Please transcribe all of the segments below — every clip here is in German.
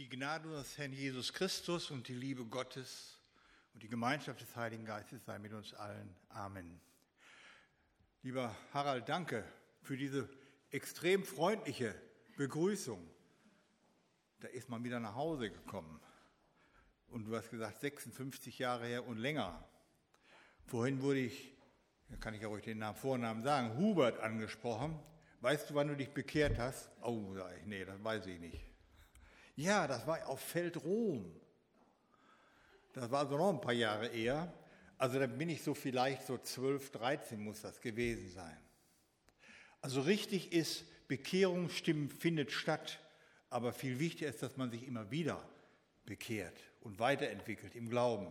Die Gnade unseres Herrn Jesus Christus und die Liebe Gottes und die Gemeinschaft des Heiligen Geistes sei mit uns allen. Amen. Lieber Harald, danke für diese extrem freundliche Begrüßung. Da ist man wieder nach Hause gekommen. Und du hast gesagt, 56 Jahre her und länger. Vorhin wurde ich, da kann ich ja ruhig den Namen, Vornamen sagen, Hubert angesprochen. Weißt du, wann du dich bekehrt hast? Oh, sag ich, nee, das weiß ich nicht. Ja, das war auf Feldrom. Das war so noch ein paar Jahre eher. Also da bin ich so vielleicht so 12, 13 muss das gewesen sein. Also richtig ist, Bekehrung stimmt, findet statt. Aber viel wichtiger ist, dass man sich immer wieder bekehrt und weiterentwickelt im Glauben,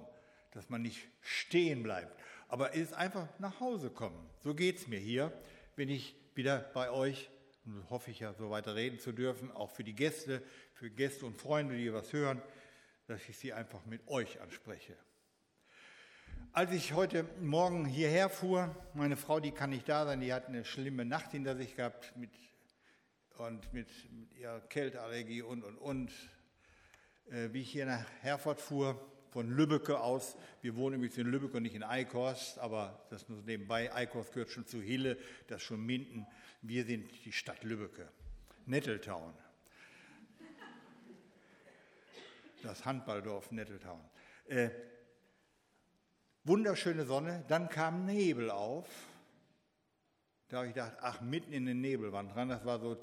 dass man nicht stehen bleibt. Aber es ist einfach nach Hause kommen. So geht es mir hier, bin ich wieder bei euch hoffe ich ja, so weiter reden zu dürfen, auch für die Gäste, für Gäste und Freunde, die was hören, dass ich sie einfach mit euch anspreche. Als ich heute Morgen hierher fuhr, meine Frau, die kann nicht da sein, die hat eine schlimme Nacht hinter sich gehabt mit, und mit, mit ihrer Kälteallergie und, und, und. Äh, wie ich hier nach Herford fuhr, von Lübbecke aus. Wir wohnen übrigens in Lübeck und nicht in Eickhorst, aber das nur nebenbei. Eickhorst gehört schon zu Hille, das ist schon Minden. Wir sind die Stadt Lübbecke, Netteltown. Das Handballdorf Netteltown. Äh, wunderschöne Sonne, dann kam Nebel auf. Da habe ich gedacht, ach, mitten in den Nebelwand dran, das war so,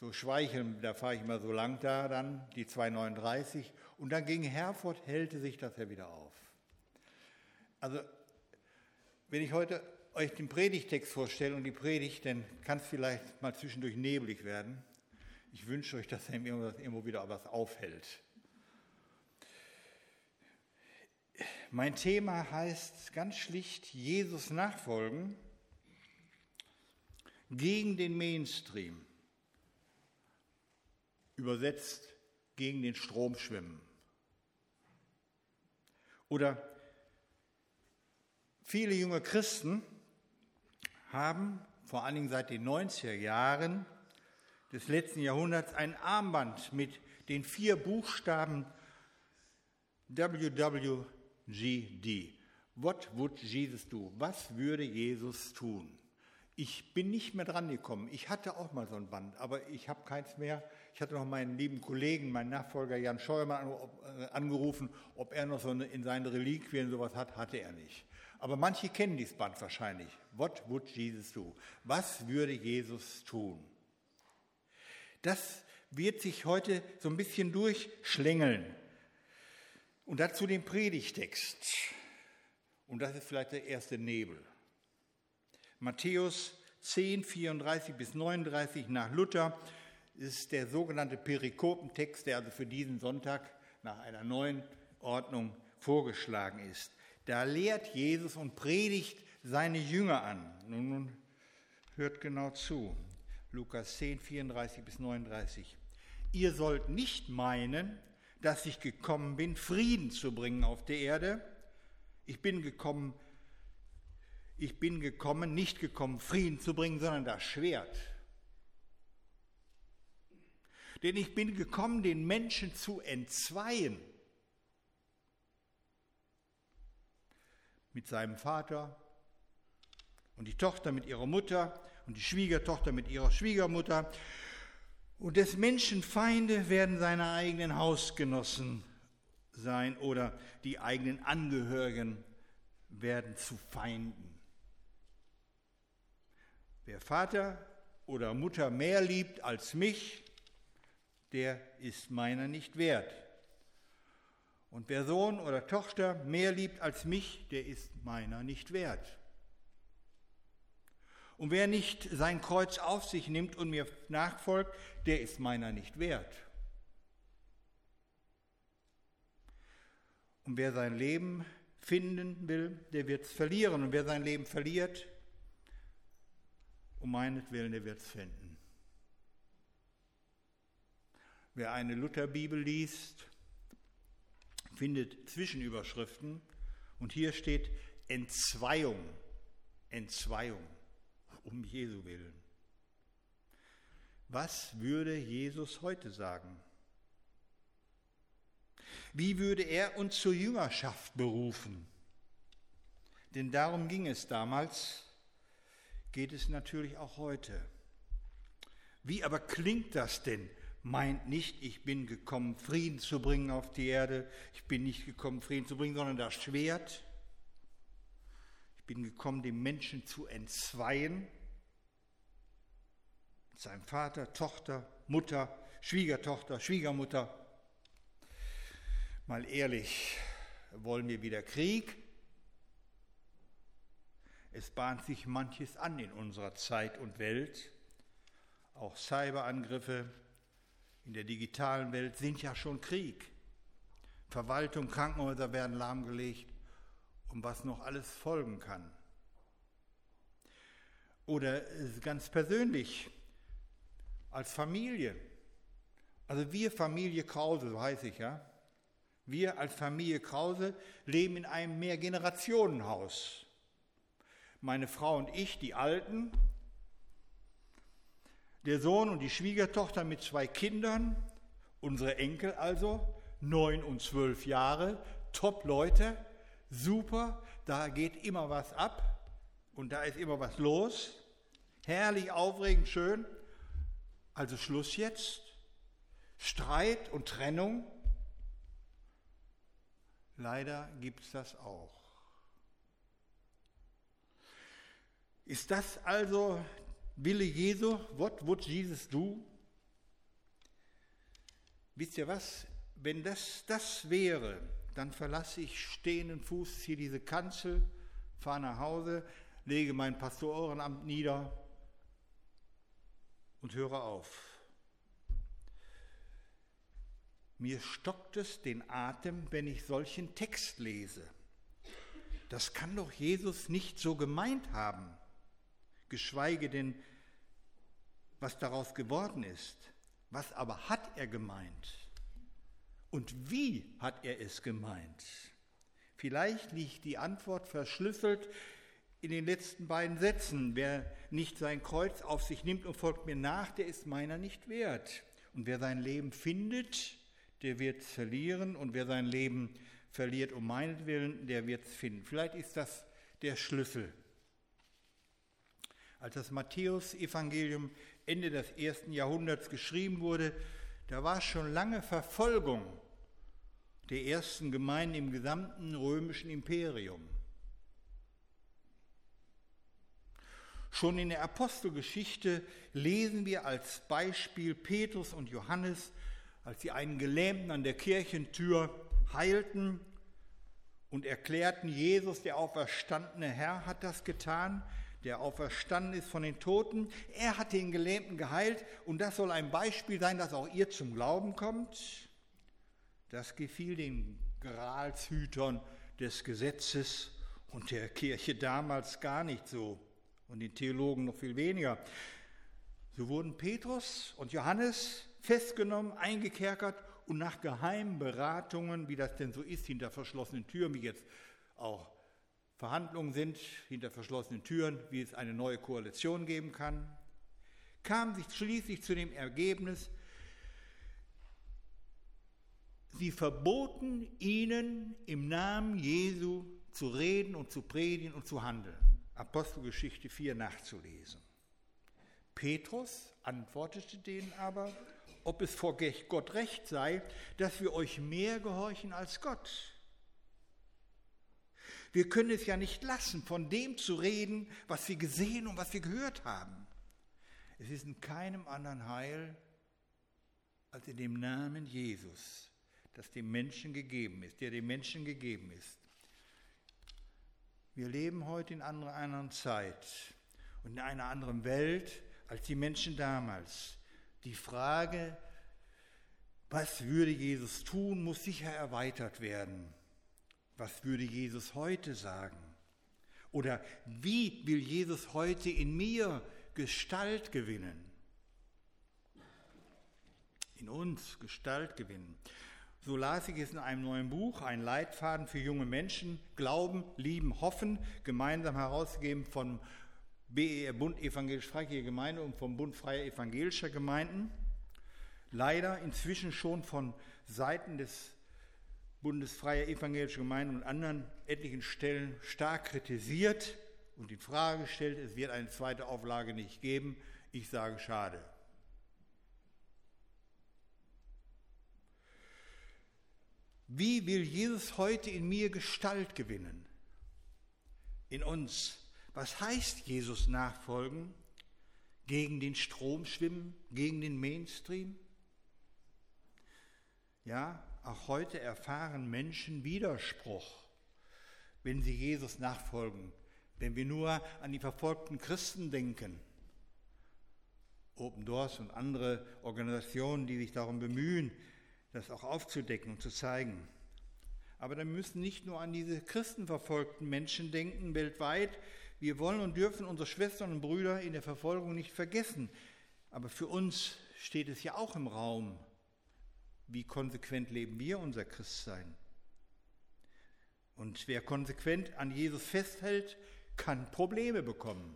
so Schweicheln, da fahre ich immer so lang da dann, die 239. Und dann gegen Herford hellte sich das ja wieder auf. Also, wenn ich heute euch den Predigtext vorstelle und die Predigt, dann kann es vielleicht mal zwischendurch neblig werden. Ich wünsche euch, dass irgendwo wieder was aufhält. Mein Thema heißt ganz schlicht Jesus nachfolgen gegen den Mainstream. Übersetzt gegen den Strom schwimmen. Oder viele junge Christen haben vor allen Dingen seit den 90er Jahren des letzten Jahrhunderts ein Armband mit den vier Buchstaben WWGD. What would Jesus do? Was würde Jesus tun? Ich bin nicht mehr dran gekommen. Ich hatte auch mal so ein Band, aber ich habe keins mehr. Ich hatte noch meinen lieben Kollegen, meinen Nachfolger Jan Scheuermann äh, angerufen, ob er noch so in seinen Reliquien sowas hat. Hatte er nicht. Aber manche kennen dieses Band wahrscheinlich. What would Jesus do? Was würde Jesus tun? Das wird sich heute so ein bisschen durchschlängeln. Und dazu den Predigtext. Und das ist vielleicht der erste Nebel. Matthäus 10, 34 bis 39 nach Luther ist der sogenannte Perikopentext, der also für diesen Sonntag nach einer neuen Ordnung vorgeschlagen ist. Da lehrt Jesus und predigt seine Jünger an. Nun, nun hört genau zu. Lukas 10, 34 bis 39. Ihr sollt nicht meinen, dass ich gekommen bin, Frieden zu bringen auf der Erde. Ich bin gekommen, ich bin gekommen, nicht gekommen, Frieden zu bringen, sondern das Schwert. Denn ich bin gekommen, den Menschen zu entzweien. mit seinem Vater und die Tochter mit ihrer Mutter und die Schwiegertochter mit ihrer Schwiegermutter. Und des Menschen Feinde werden seine eigenen Hausgenossen sein oder die eigenen Angehörigen werden zu Feinden. Wer Vater oder Mutter mehr liebt als mich, der ist meiner nicht wert. Und wer Sohn oder Tochter mehr liebt als mich, der ist meiner nicht wert. Und wer nicht sein Kreuz auf sich nimmt und mir nachfolgt, der ist meiner nicht wert. Und wer sein Leben finden will, der wird es verlieren. Und wer sein Leben verliert, um meinetwillen, der wird es finden. Wer eine Lutherbibel liest, findet Zwischenüberschriften und hier steht Entzweiung, Entzweiung, um Jesu willen. Was würde Jesus heute sagen? Wie würde er uns zur Jüngerschaft berufen? Denn darum ging es damals, geht es natürlich auch heute. Wie aber klingt das denn? Meint nicht, ich bin gekommen, Frieden zu bringen auf die Erde. Ich bin nicht gekommen, Frieden zu bringen, sondern das Schwert. Ich bin gekommen, den Menschen zu entzweien. Seinem Vater, Tochter, Mutter, Schwiegertochter, Schwiegermutter. Mal ehrlich, wollen wir wieder Krieg? Es bahnt sich manches an in unserer Zeit und Welt. Auch Cyberangriffe in der digitalen Welt sind ja schon Krieg. Verwaltung, Krankenhäuser werden lahmgelegt und was noch alles folgen kann. Oder ganz persönlich, als Familie. Also wir Familie Krause, so heiße ich ja, wir als Familie Krause leben in einem Mehrgenerationenhaus. Meine Frau und ich, die Alten, der Sohn und die Schwiegertochter mit zwei Kindern, unsere Enkel also, neun und zwölf Jahre, Top-Leute, super, da geht immer was ab und da ist immer was los, herrlich, aufregend, schön. Also Schluss jetzt, Streit und Trennung, Leider gibt es das auch. Ist das also Wille Jesu? What would Jesus do? Wisst ihr was? Wenn das das wäre, dann verlasse ich stehenden Fußes hier diese Kanzel, fahre nach Hause, lege mein Pastorenamt nieder und höre auf. Mir stockt es den Atem, wenn ich solchen Text lese. Das kann doch Jesus nicht so gemeint haben, geschweige denn, was daraus geworden ist. Was aber hat er gemeint? Und wie hat er es gemeint? Vielleicht liegt die Antwort verschlüsselt in den letzten beiden Sätzen. Wer nicht sein Kreuz auf sich nimmt und folgt mir nach, der ist meiner nicht wert. Und wer sein Leben findet, der wird es verlieren und wer sein Leben verliert um meinetwillen, der wird es finden. Vielleicht ist das der Schlüssel. Als das Matthäus-Evangelium Ende des ersten Jahrhunderts geschrieben wurde, da war schon lange Verfolgung der ersten Gemeinden im gesamten römischen Imperium. Schon in der Apostelgeschichte lesen wir als Beispiel Petrus und Johannes, als sie einen Gelähmten an der Kirchentür heilten und erklärten, Jesus, der auferstandene Herr, hat das getan, der auferstanden ist von den Toten. Er hat den Gelähmten geheilt und das soll ein Beispiel sein, dass auch ihr zum Glauben kommt. Das gefiel den Gralshütern des Gesetzes und der Kirche damals gar nicht so und den Theologen noch viel weniger. So wurden Petrus und Johannes festgenommen, eingekerkert und nach geheimen Beratungen, wie das denn so ist, hinter verschlossenen Türen, wie jetzt auch Verhandlungen sind, hinter verschlossenen Türen, wie es eine neue Koalition geben kann, kam sich schließlich zu dem Ergebnis, sie verboten ihnen im Namen Jesu zu reden und zu predigen und zu handeln. Apostelgeschichte 4 nachzulesen. Petrus antwortete denen aber, ob es vor Gott recht sei, dass wir euch mehr gehorchen als Gott. Wir können es ja nicht lassen, von dem zu reden, was wir gesehen und was wir gehört haben. Es ist in keinem anderen Heil als in dem Namen Jesus, das dem Menschen gegeben ist, der dem Menschen gegeben ist. Wir leben heute in einer anderen Zeit und in einer anderen Welt als die Menschen damals. Die Frage, was würde Jesus tun, muss sicher erweitert werden. Was würde Jesus heute sagen? Oder wie will Jesus heute in mir Gestalt gewinnen? In uns Gestalt gewinnen. So las ich es in einem neuen Buch, ein Leitfaden für junge Menschen, Glauben, Lieben, Hoffen, gemeinsam herausgegeben vom BER Bund Evangelisch-Freikirche Gemeinde und vom Bund Freier Evangelischer Gemeinden. Leider inzwischen schon von Seiten des Bundesfreie Evangelische Gemeinde und anderen etlichen Stellen stark kritisiert und in Frage gestellt, es wird eine zweite Auflage nicht geben. Ich sage schade. Wie will Jesus heute in mir Gestalt gewinnen? In uns. Was heißt Jesus nachfolgen? Gegen den Strom schwimmen? Gegen den Mainstream? Ja, auch heute erfahren Menschen Widerspruch, wenn sie Jesus nachfolgen. Wenn wir nur an die verfolgten Christen denken, Open Doors und andere Organisationen, die sich darum bemühen, das auch aufzudecken und zu zeigen. Aber dann müssen nicht nur an diese christenverfolgten Menschen denken weltweit. Wir wollen und dürfen unsere Schwestern und Brüder in der Verfolgung nicht vergessen. Aber für uns steht es ja auch im Raum. Wie konsequent leben wir unser Christsein? Und wer konsequent an Jesus festhält, kann Probleme bekommen.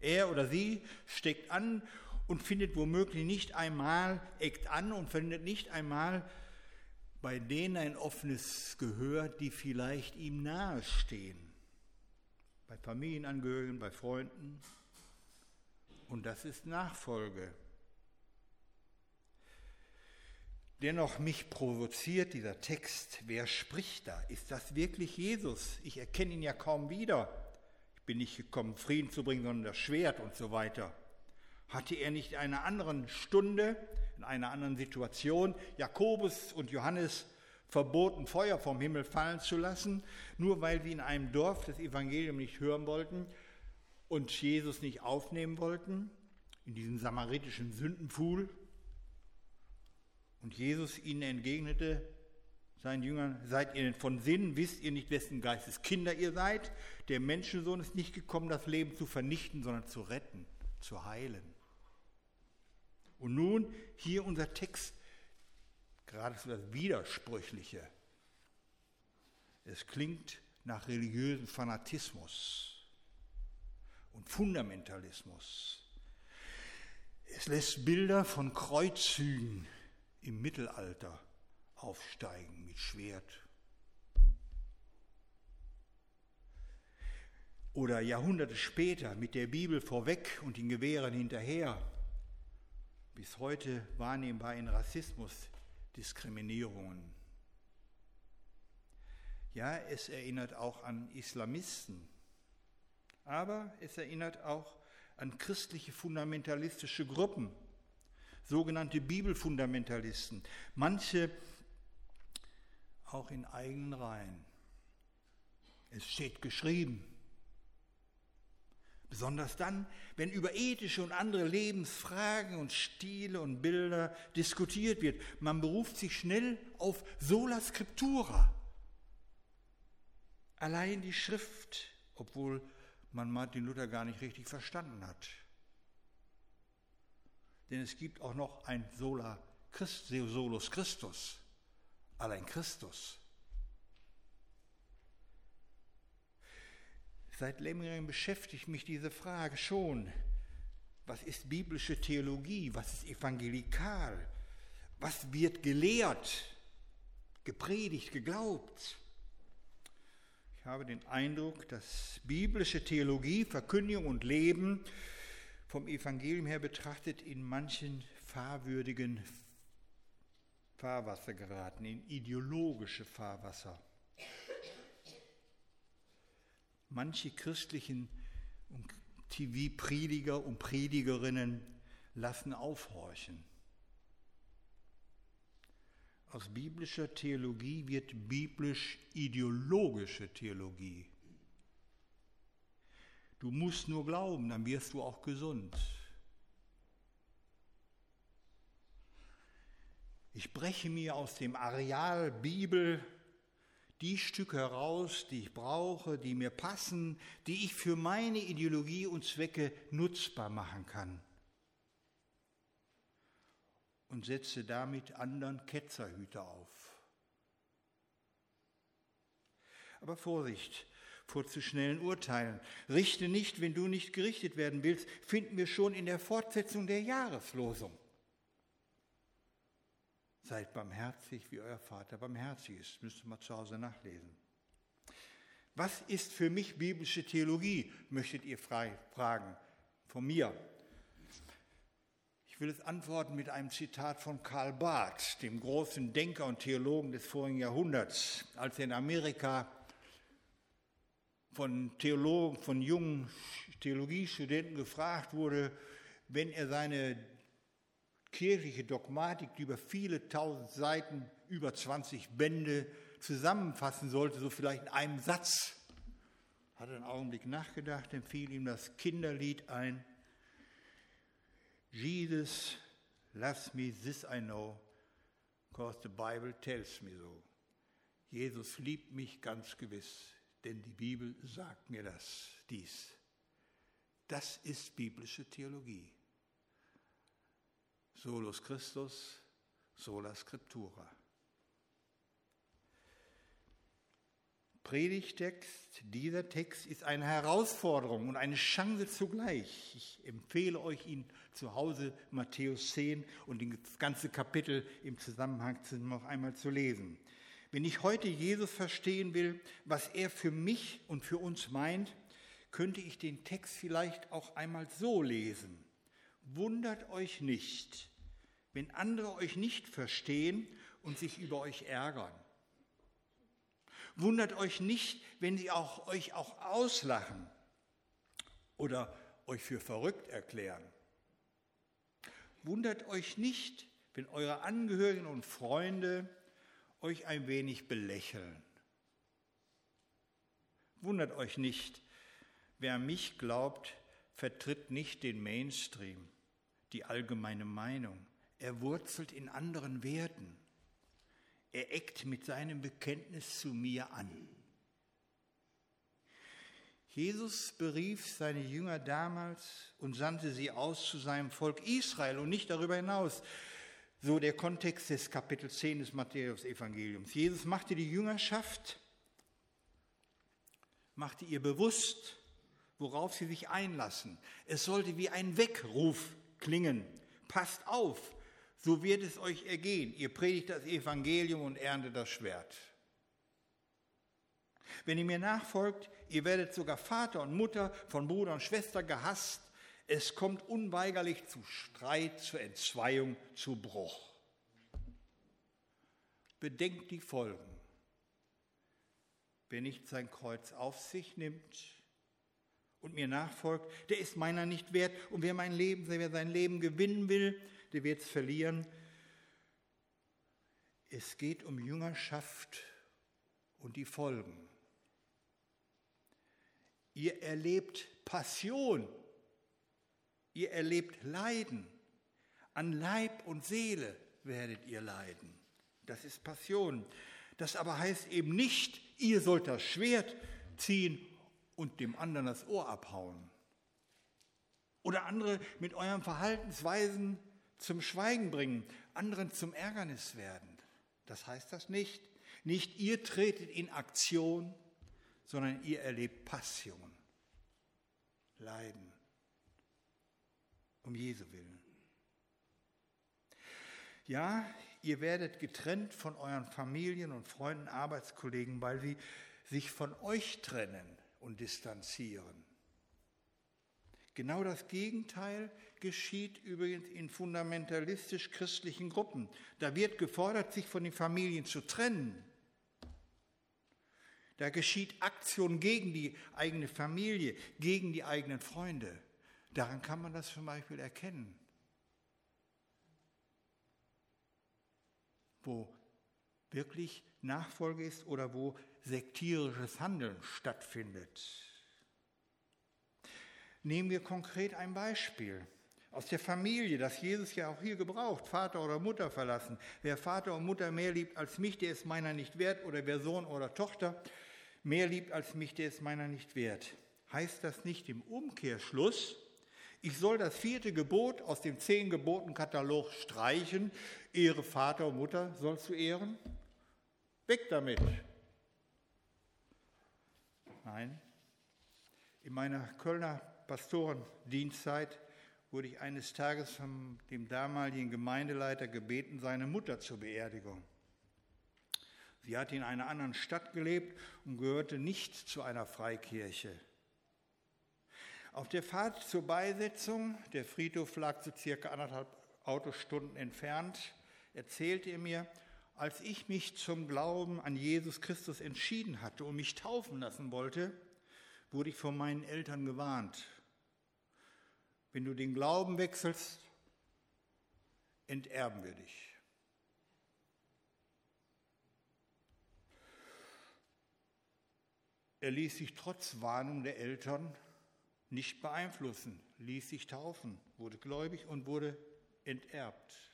Er oder sie steckt an und findet womöglich nicht einmal, eckt an und findet nicht einmal bei denen ein offenes Gehör, die vielleicht ihm nahestehen. Bei Familienangehörigen, bei Freunden. Und das ist Nachfolge. Dennoch mich provoziert dieser Text. Wer spricht da? Ist das wirklich Jesus? Ich erkenne ihn ja kaum wieder. Ich bin nicht gekommen, Frieden zu bringen, sondern das Schwert und so weiter. Hatte er nicht in einer anderen Stunde, in einer anderen Situation Jakobus und Johannes verboten, Feuer vom Himmel fallen zu lassen, nur weil sie in einem Dorf das Evangelium nicht hören wollten und Jesus nicht aufnehmen wollten, in diesem samaritischen Sündenpfuhl? Und Jesus ihnen entgegnete, seinen Jüngern, seid ihr denn von Sinnen, wisst ihr nicht, wessen Geistes Kinder ihr seid? Der Menschensohn ist nicht gekommen, das Leben zu vernichten, sondern zu retten, zu heilen. Und nun hier unser Text, geradezu das Widersprüchliche. Es klingt nach religiösem Fanatismus und Fundamentalismus. Es lässt Bilder von Kreuzzügen im Mittelalter aufsteigen mit Schwert. Oder Jahrhunderte später mit der Bibel vorweg und den Gewehren hinterher bis heute wahrnehmbar in Rassismus, Diskriminierungen. Ja, es erinnert auch an Islamisten, aber es erinnert auch an christliche fundamentalistische Gruppen, sogenannte Bibelfundamentalisten, manche auch in eigenen Reihen. Es steht geschrieben, Besonders dann, wenn über ethische und andere Lebensfragen und Stile und Bilder diskutiert wird. Man beruft sich schnell auf sola scriptura. Allein die Schrift, obwohl man Martin Luther gar nicht richtig verstanden hat. Denn es gibt auch noch ein sola Christ, solus Christus, allein Christus. Seit längerem beschäftigt mich diese Frage schon. Was ist biblische Theologie? Was ist evangelikal? Was wird gelehrt, gepredigt, geglaubt? Ich habe den Eindruck, dass biblische Theologie, Verkündigung und Leben vom Evangelium her betrachtet in manchen fahrwürdigen Fahrwasser geraten, in ideologische Fahrwasser. Manche christlichen TV-Prediger und Predigerinnen lassen aufhorchen. Aus biblischer Theologie wird biblisch-ideologische Theologie. Du musst nur glauben, dann wirst du auch gesund. Ich breche mir aus dem Areal Bibel die Stücke heraus, die ich brauche, die mir passen, die ich für meine Ideologie und Zwecke nutzbar machen kann. Und setze damit anderen Ketzerhüter auf. Aber Vorsicht vor zu schnellen Urteilen. Richte nicht, wenn du nicht gerichtet werden willst, finden wir schon in der Fortsetzung der Jahreslosung. Seid barmherzig, wie euer Vater barmherzig ist. Müsst ihr mal zu Hause nachlesen. Was ist für mich biblische Theologie, möchtet ihr fragen von mir. Ich will es antworten mit einem Zitat von Karl Barth, dem großen Denker und Theologen des vorigen Jahrhunderts, als er in Amerika von Theologen, von jungen Theologiestudenten gefragt wurde, wenn er seine kirchliche Dogmatik, die über viele tausend Seiten, über 20 Bände zusammenfassen sollte, so vielleicht in einem Satz. Hat einen Augenblick nachgedacht, dann fiel ihm das Kinderlied ein. Jesus loves me, this I know, because the Bible tells me so. Jesus liebt mich ganz gewiss, denn die Bibel sagt mir das, dies. Das ist biblische Theologie. Solus Christus, sola Scriptura. Predigtext, dieser Text ist eine Herausforderung und eine Chance zugleich. Ich empfehle euch, ihn zu Hause Matthäus 10 und das ganze Kapitel im Zusammenhang noch einmal zu lesen. Wenn ich heute Jesus verstehen will, was er für mich und für uns meint, könnte ich den Text vielleicht auch einmal so lesen. Wundert euch nicht, wenn andere euch nicht verstehen und sich über euch ärgern. Wundert euch nicht, wenn sie auch, euch auch auslachen oder euch für verrückt erklären. Wundert euch nicht, wenn eure Angehörigen und Freunde euch ein wenig belächeln. Wundert euch nicht, wer mich glaubt, vertritt nicht den Mainstream die allgemeine Meinung. Er wurzelt in anderen Werten. Er eckt mit seinem Bekenntnis zu mir an. Jesus berief seine Jünger damals und sandte sie aus zu seinem Volk Israel und nicht darüber hinaus. So der Kontext des Kapitel 10 des Matthäus-Evangeliums. Jesus machte die Jüngerschaft, machte ihr bewusst, worauf sie sich einlassen. Es sollte wie ein Weckruf klingen. Passt auf, so wird es euch ergehen. Ihr predigt das Evangelium und erntet das Schwert. Wenn ihr mir nachfolgt, ihr werdet sogar Vater und Mutter von Bruder und Schwester gehasst. Es kommt unweigerlich zu Streit, zu Entzweiung, zu Bruch. Bedenkt die Folgen. Wer nicht sein Kreuz auf sich nimmt und mir nachfolgt, der ist meiner nicht wert. Und wer mein Leben, wer sein Leben gewinnen will, der wird es verlieren. Es geht um Jüngerschaft und die Folgen. Ihr erlebt Passion, ihr erlebt Leiden. An Leib und Seele werdet ihr leiden. Das ist Passion. Das aber heißt eben nicht, ihr sollt das Schwert ziehen und dem anderen das Ohr abhauen. Oder andere mit euren Verhaltensweisen zum Schweigen bringen, anderen zum Ärgernis werden. Das heißt das nicht. Nicht ihr tretet in Aktion, sondern ihr erlebt Passion, Leiden, um Jesu willen. Ja, ihr werdet getrennt von euren Familien und Freunden, Arbeitskollegen, weil sie sich von euch trennen und distanzieren. Genau das Gegenteil geschieht übrigens in fundamentalistisch-christlichen Gruppen. Da wird gefordert, sich von den Familien zu trennen. Da geschieht Aktion gegen die eigene Familie, gegen die eigenen Freunde. Daran kann man das zum Beispiel erkennen. Wo wirklich Nachfolge ist oder wo sektierisches Handeln stattfindet. Nehmen wir konkret ein Beispiel aus der Familie, das Jesus ja auch hier gebraucht, Vater oder Mutter verlassen. Wer Vater und Mutter mehr liebt als mich, der ist meiner nicht wert. Oder wer Sohn oder Tochter mehr liebt als mich, der ist meiner nicht wert. Heißt das nicht im Umkehrschluss, ich soll das vierte Gebot aus dem zehn Geboten Katalog streichen, Ehre Vater und Mutter sollst du ehren? Weg damit. Nein. In meiner Kölner Pastorendienstzeit wurde ich eines Tages von dem damaligen Gemeindeleiter gebeten, seine Mutter zur Beerdigung. Sie hatte in einer anderen Stadt gelebt und gehörte nicht zu einer Freikirche. Auf der Fahrt zur Beisetzung, der Friedhof lag so circa anderthalb Autostunden entfernt, erzählte er mir, als ich mich zum Glauben an Jesus Christus entschieden hatte und mich taufen lassen wollte, wurde ich von meinen Eltern gewarnt. Wenn du den Glauben wechselst, enterben wir dich. Er ließ sich trotz Warnung der Eltern nicht beeinflussen, ließ sich taufen, wurde gläubig und wurde enterbt.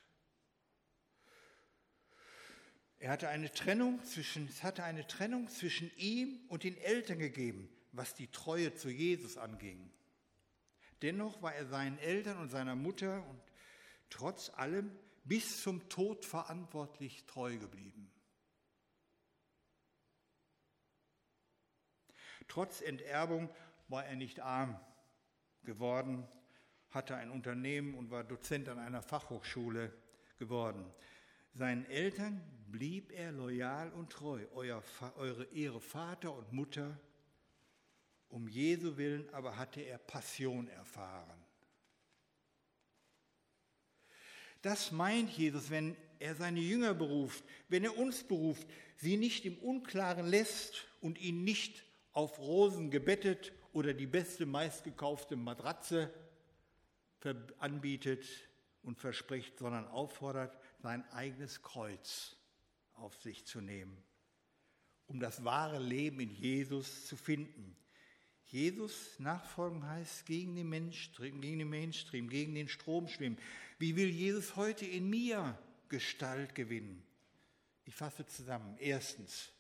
Er hatte eine Trennung zwischen, es hatte eine Trennung zwischen ihm und den Eltern gegeben, was die Treue zu Jesus anging. Dennoch war er seinen Eltern und seiner Mutter und trotz allem bis zum Tod verantwortlich treu geblieben. Trotz Enterbung war er nicht arm geworden, hatte ein Unternehmen und war Dozent an einer Fachhochschule geworden. Seinen Eltern blieb er loyal und treu, Euer, eure Ehre Vater und Mutter. Um Jesu willen aber hatte er Passion erfahren. Das meint Jesus, wenn er seine Jünger beruft, wenn er uns beruft, sie nicht im Unklaren lässt und ihn nicht auf Rosen gebettet oder die beste meistgekaufte Matratze anbietet und verspricht, sondern auffordert, sein eigenes Kreuz auf sich zu nehmen, um das wahre Leben in Jesus zu finden. Jesus nachfolgen heißt gegen den Mainstream, gegen den Mainstream, gegen den Strom schwimmen. Wie will Jesus heute in mir Gestalt gewinnen? Ich fasse zusammen. Erstens,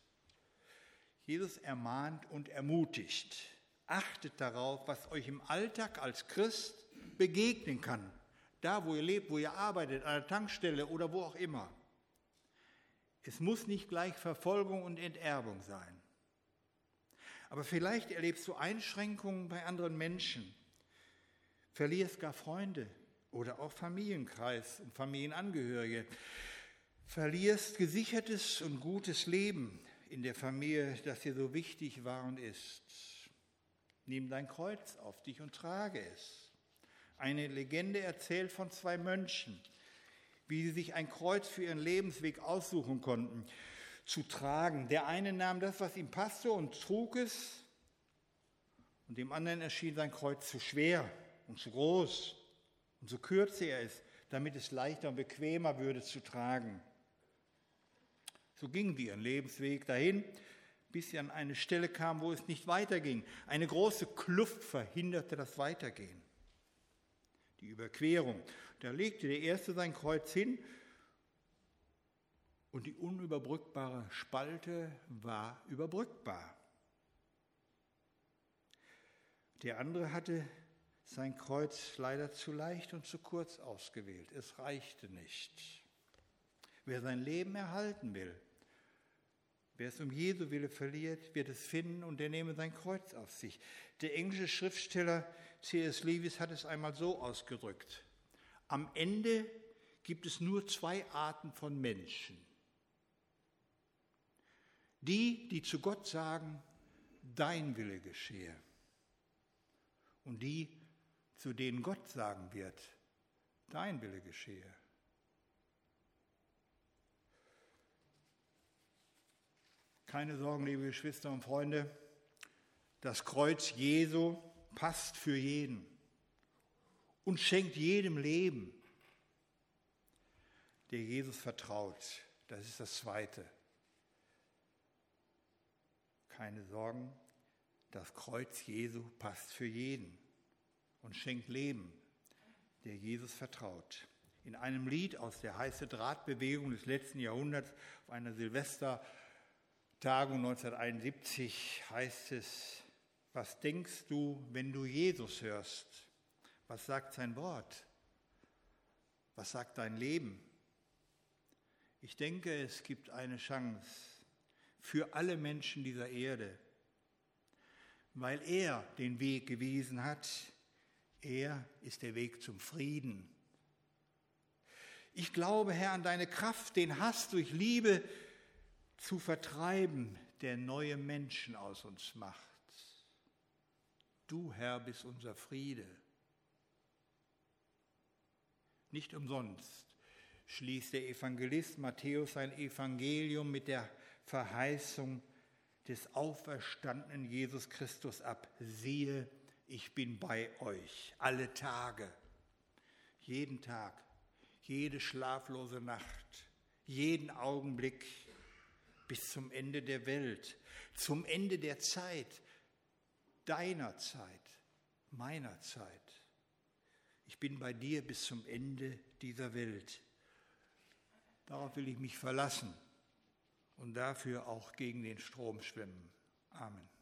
Jesus ermahnt und ermutigt. Achtet darauf, was euch im Alltag als Christ begegnen kann. Da, wo ihr lebt, wo ihr arbeitet, an der Tankstelle oder wo auch immer. Es muss nicht gleich Verfolgung und Enterbung sein. Aber vielleicht erlebst du Einschränkungen bei anderen Menschen, verlierst gar Freunde oder auch Familienkreis und Familienangehörige, verlierst gesichertes und gutes Leben, in der Familie, das dir so wichtig war und ist. Nimm dein Kreuz auf dich und trage es. Eine Legende erzählt von zwei Mönchen, wie sie sich ein Kreuz für ihren Lebensweg aussuchen konnten, zu tragen. Der eine nahm das, was ihm passte und trug es, und dem anderen erschien sein Kreuz zu schwer und zu groß, und so kürzte er es, damit es leichter und bequemer würde zu tragen. So gingen wir ihren Lebensweg dahin, bis sie an eine Stelle kamen, wo es nicht weiterging. Eine große Kluft verhinderte das Weitergehen. Die Überquerung. Da legte der Erste sein Kreuz hin und die unüberbrückbare Spalte war überbrückbar. Der andere hatte sein Kreuz leider zu leicht und zu kurz ausgewählt. Es reichte nicht. Wer sein Leben erhalten will, wer es um Jesu Wille verliert, wird es finden und er nehme sein Kreuz auf sich. Der englische Schriftsteller C.S. Lewis hat es einmal so ausgedrückt. Am Ende gibt es nur zwei Arten von Menschen. Die, die zu Gott sagen, dein Wille geschehe. Und die, zu denen Gott sagen wird, dein Wille geschehe. Keine Sorgen, liebe Geschwister und Freunde, das Kreuz Jesu passt für jeden und schenkt jedem Leben, der Jesus vertraut. Das ist das Zweite. Keine Sorgen, das Kreuz Jesu passt für jeden und schenkt Leben, der Jesus vertraut. In einem Lied aus der heiße Drahtbewegung des letzten Jahrhunderts auf einer Silvester Tagung 1971 heißt es, was denkst du, wenn du Jesus hörst? Was sagt sein Wort? Was sagt dein Leben? Ich denke, es gibt eine Chance für alle Menschen dieser Erde, weil er den Weg gewiesen hat. Er ist der Weg zum Frieden. Ich glaube, Herr, an deine Kraft, den Hass durch Liebe zu vertreiben, der neue Menschen aus uns macht. Du, Herr, bist unser Friede. Nicht umsonst schließt der Evangelist Matthäus sein Evangelium mit der Verheißung des auferstandenen Jesus Christus ab. Siehe, ich bin bei euch alle Tage, jeden Tag, jede schlaflose Nacht, jeden Augenblick bis zum Ende der Welt, zum Ende der Zeit, deiner Zeit, meiner Zeit. Ich bin bei dir bis zum Ende dieser Welt. Darauf will ich mich verlassen und dafür auch gegen den Strom schwimmen. Amen.